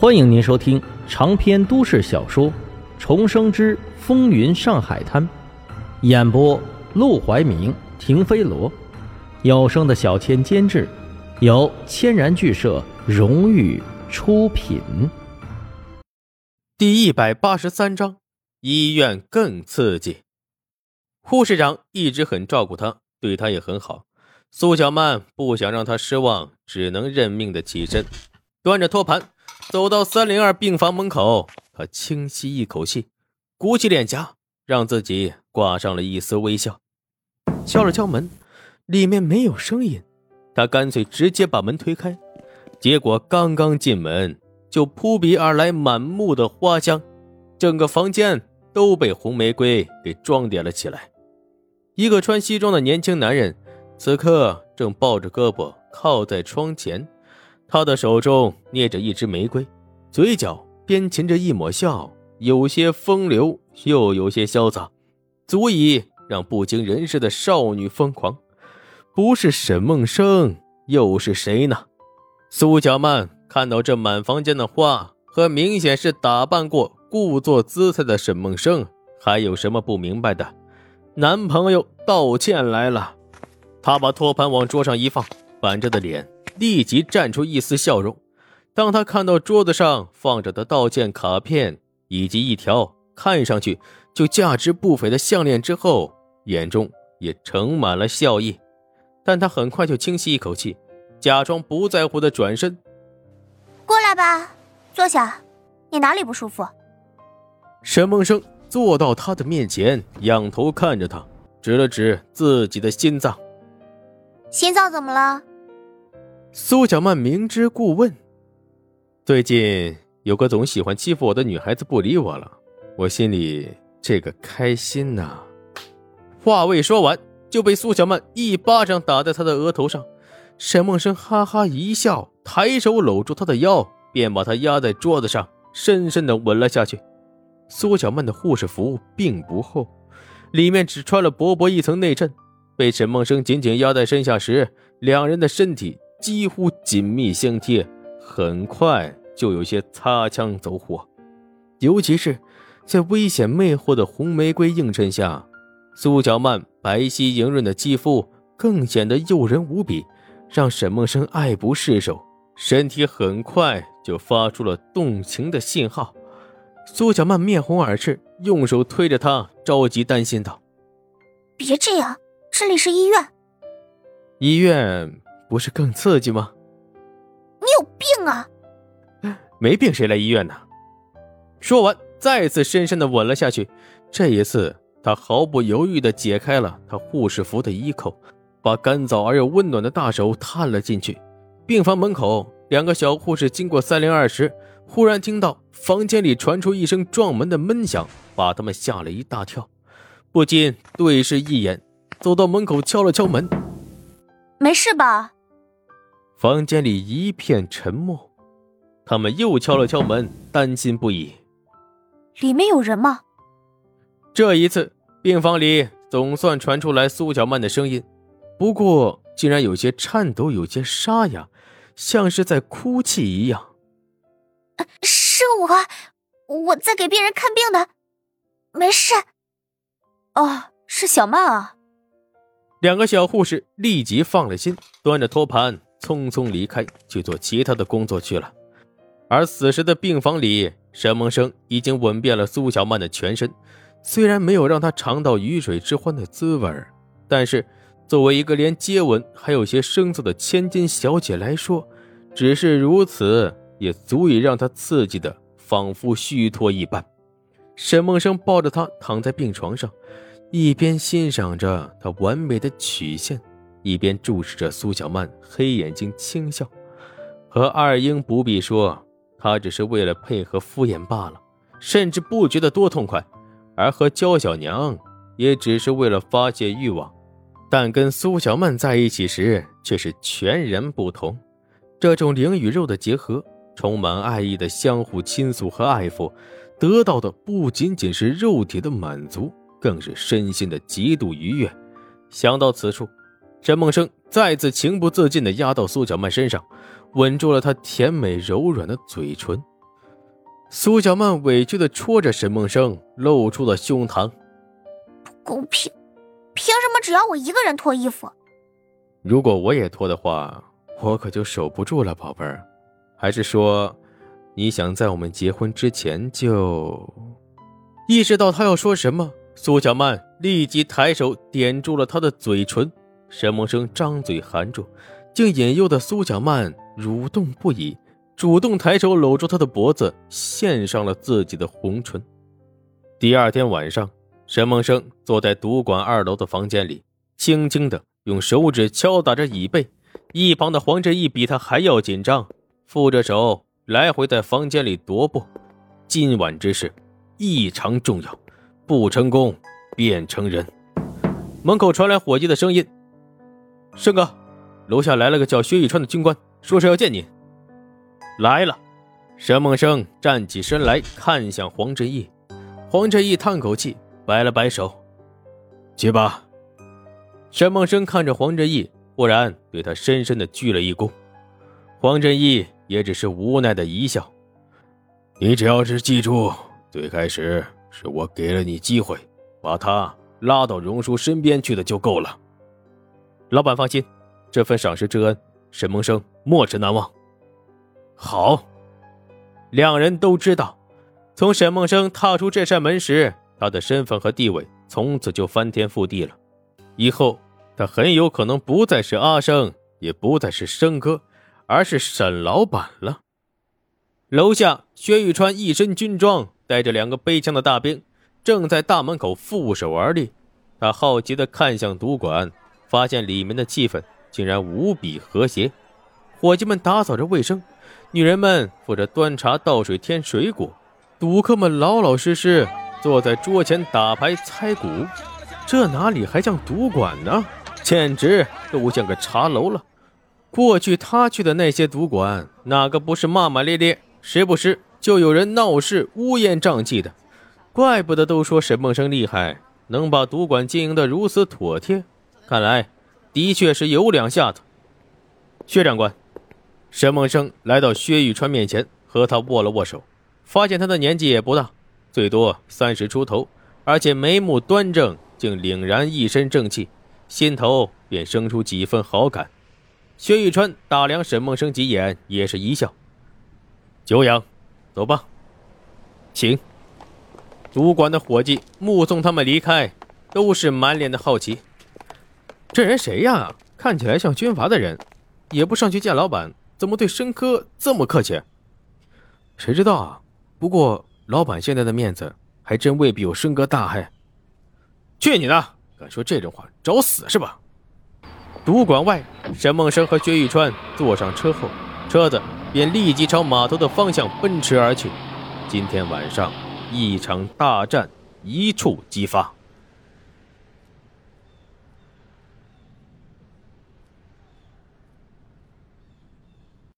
欢迎您收听长篇都市小说《重生之风云上海滩》，演播：陆怀明、停飞罗，有声的小千监制，由千然剧社荣誉出品。第一百八十三章，医院更刺激。护士长一直很照顾他，对他也很好。苏小曼不想让他失望，只能认命的起身，端着托盘。走到三零二病房门口，他轻吸一口气，鼓起脸颊，让自己挂上了一丝微笑。敲了敲门，里面没有声音，他干脆直接把门推开。结果刚刚进门，就扑鼻而来满目的花香，整个房间都被红玫瑰给装点了起来。一个穿西装的年轻男人，此刻正抱着胳膊靠在窗前。他的手中捏着一支玫瑰，嘴角边噙着一抹笑，有些风流，又有些潇洒，足以让不经人事的少女疯狂。不是沈梦生，又是谁呢？苏小曼看到这满房间的花和明显是打扮过、故作姿态的沈梦生，还有什么不明白的？男朋友道歉来了。他把托盘往桌上一放，板着的脸。立即绽出一丝笑容。当他看到桌子上放着的道歉卡片以及一条看上去就价值不菲的项链之后，眼中也盛满了笑意。但他很快就轻吸一口气，假装不在乎的转身：“过来吧，坐下。你哪里不舒服？”沈梦生坐到他的面前，仰头看着他，指了指自己的心脏：“心脏怎么了？”苏小曼明知故问：“最近有个总喜欢欺负我的女孩子不理我了，我心里这个开心呐。”话未说完，就被苏小曼一巴掌打在他的额头上。沈梦生哈哈一笑，抬手搂住他的腰，便把他压在桌子上，深深的吻了下去。苏小曼的护士服并不厚，里面只穿了薄薄一层内衬，被沈梦生紧紧压在身下时，两人的身体。几乎紧密相贴，很快就有些擦枪走火。尤其是在危险魅惑的红玫瑰映衬下，苏小曼白皙莹润的肌肤更显得诱人无比，让沈梦生爱不释手。身体很快就发出了动情的信号。苏小曼面红耳赤，用手推着他，着急担心道：“别这样，这里是医院。”医院。不是更刺激吗？你有病啊！没病谁来医院呢？说完，再次深深的吻了下去。这一次，他毫不犹豫的解开了他护士服的衣扣，把干燥而又温暖的大手探了进去。病房门口，两个小护士经过三零二时，忽然听到房间里传出一声撞门的闷响，把他们吓了一大跳，不禁对视一眼，走到门口敲了敲门：“没事吧？”房间里一片沉默，他们又敲了敲门，担心不已。里面有人吗？这一次，病房里总算传出来苏小曼的声音，不过竟然有些颤抖，有些沙哑，像是在哭泣一样。是我，我在给病人看病的，没事。哦，是小曼啊。两个小护士立即放了心，端着托盘。匆匆离开，去做其他的工作去了。而此时的病房里，沈梦生已经吻遍了苏小曼的全身。虽然没有让她尝到鱼水之欢的滋味但是作为一个连接吻还有些生涩的千金小姐来说，只是如此也足以让她刺激的仿佛虚脱一般。沈梦生抱着她躺在病床上，一边欣赏着她完美的曲线。一边注视着苏小曼，黑眼睛轻笑。和二英不必说，他只是为了配合敷衍罢了，甚至不觉得多痛快；而和焦小娘，也只是为了发泄欲望。但跟苏小曼在一起时，却是全然不同。这种灵与肉的结合，充满爱意的相互倾诉和爱抚，得到的不仅仅是肉体的满足，更是身心的极度愉悦。想到此处。沈梦生再次情不自禁地压到苏小曼身上，吻住了她甜美柔软的嘴唇，苏小曼委屈的戳着沈梦生，露出了胸膛。不公平，凭什么只要我一个人脱衣服？如果我也脱的话，我可就守不住了，宝贝儿。还是说，你想在我们结婚之前就……意识到他要说什么，苏小曼立即抬手点住了他的嘴唇。沈梦生张嘴含住，竟引诱的苏小曼蠕动不已。主动抬手搂住他的脖子，献上了自己的红唇。第二天晚上，沈梦生坐在赌馆二楼的房间里，轻轻的用手指敲打着椅背。一旁的黄振义比他还要紧张，负着手来回在房间里踱步。今晚之事异常重要，不成功变成人。门口传来伙计的声音：“生哥，楼下来了个叫薛玉川的军官，说是要见你。”来了，沈梦生站起身来看向黄振义，黄振义叹口气，摆了摆手：“去吧。”沈梦生看着黄振义，忽然对他深深的鞠了一躬。黄振义也只是无奈的一笑：“你只要是记住，最开始是我给了你机会，把他拉到荣叔身边去的就够了。”老板放心，这份赏识之恩，沈梦生没齿难忘。好，两人都知道，从沈梦生踏出这扇门时，他的身份和地位从此就翻天覆地了。以后他很有可能不再是阿生，也不再是生哥，而是沈老板了。楼下，薛玉川一身军装，带着两个背枪的大兵，正在大门口负手而立。他好奇地看向赌馆，发现里面的气氛竟然无比和谐，伙计们打扫着卫生。女人们负责端茶倒水、添水果，赌客们老老实实坐在桌前打牌、猜股。这哪里还像赌馆呢？简直都像个茶楼了。过去他去的那些赌馆，哪个不是骂骂咧咧，时不时就有人闹事、乌烟瘴气的？怪不得都说沈梦生厉害，能把赌馆经营得如此妥帖。看来，的确是有两下子。薛长官。沈梦生来到薛玉川面前，和他握了握手，发现他的年纪也不大，最多三十出头，而且眉目端正，竟凛然一身正气，心头便生出几分好感。薛玉川打量沈梦生几眼，也是一笑：“久仰，走吧，请。”赌馆的伙计目送他们离开，都是满脸的好奇：“这人谁呀？看起来像军阀的人，也不上去见老板。”怎么对申科这么客气？谁知道啊？不过老板现在的面子还真未必有申哥大害。去你的！敢说这种话，找死是吧？赌馆外，沈梦生和薛玉川坐上车后，车子便立即朝码头的方向奔驰而去。今天晚上，一场大战一触即发。